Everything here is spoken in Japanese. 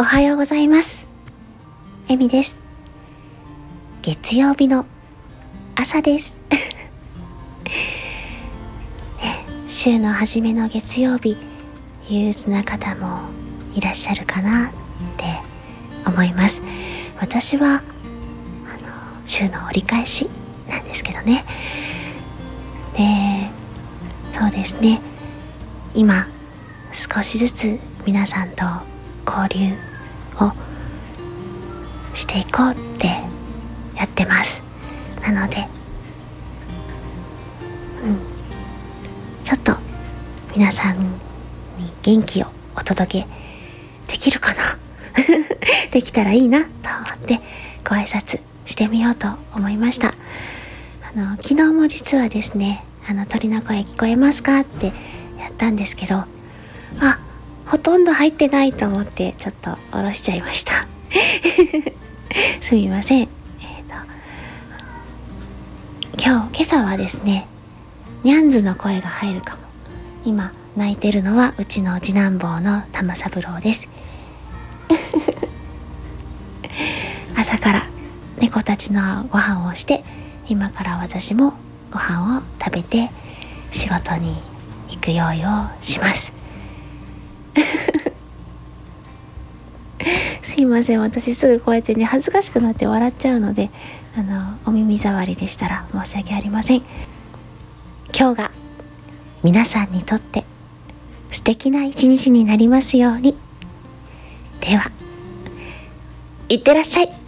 おはようございます。えみです。月曜日の朝です。ね、週の初めの月曜日、憂鬱な方もいらっしゃるかなって思います。私は、あの、週の折り返しなんですけどね。で、そうですね。今、少しずつ皆さんと交流をしていこうってやってます。なのでうん。ちょっと皆さんに元気をお届けできるかな？できたらいいなと思ってご挨拶してみようと思いました。あの昨日も実はですねあの鳥の声聞こえますかってやったんですけどあほとんど入ってないと思ってちょっと下ろしちゃいました。すみません、えーと、今日今朝はですねニャンズの声が入るかも。今泣いてるのはうちの次男坊の玉三郎です。朝から猫たちのご飯をして今から私もご飯を食べて仕事に行く用意をします。いません。私すぐこうやってね恥ずかしくなって笑っちゃうのであのお耳障りでしたら申し訳ありません。今日が皆さんにとって素敵な一日になりますように。ではいってらっしゃい。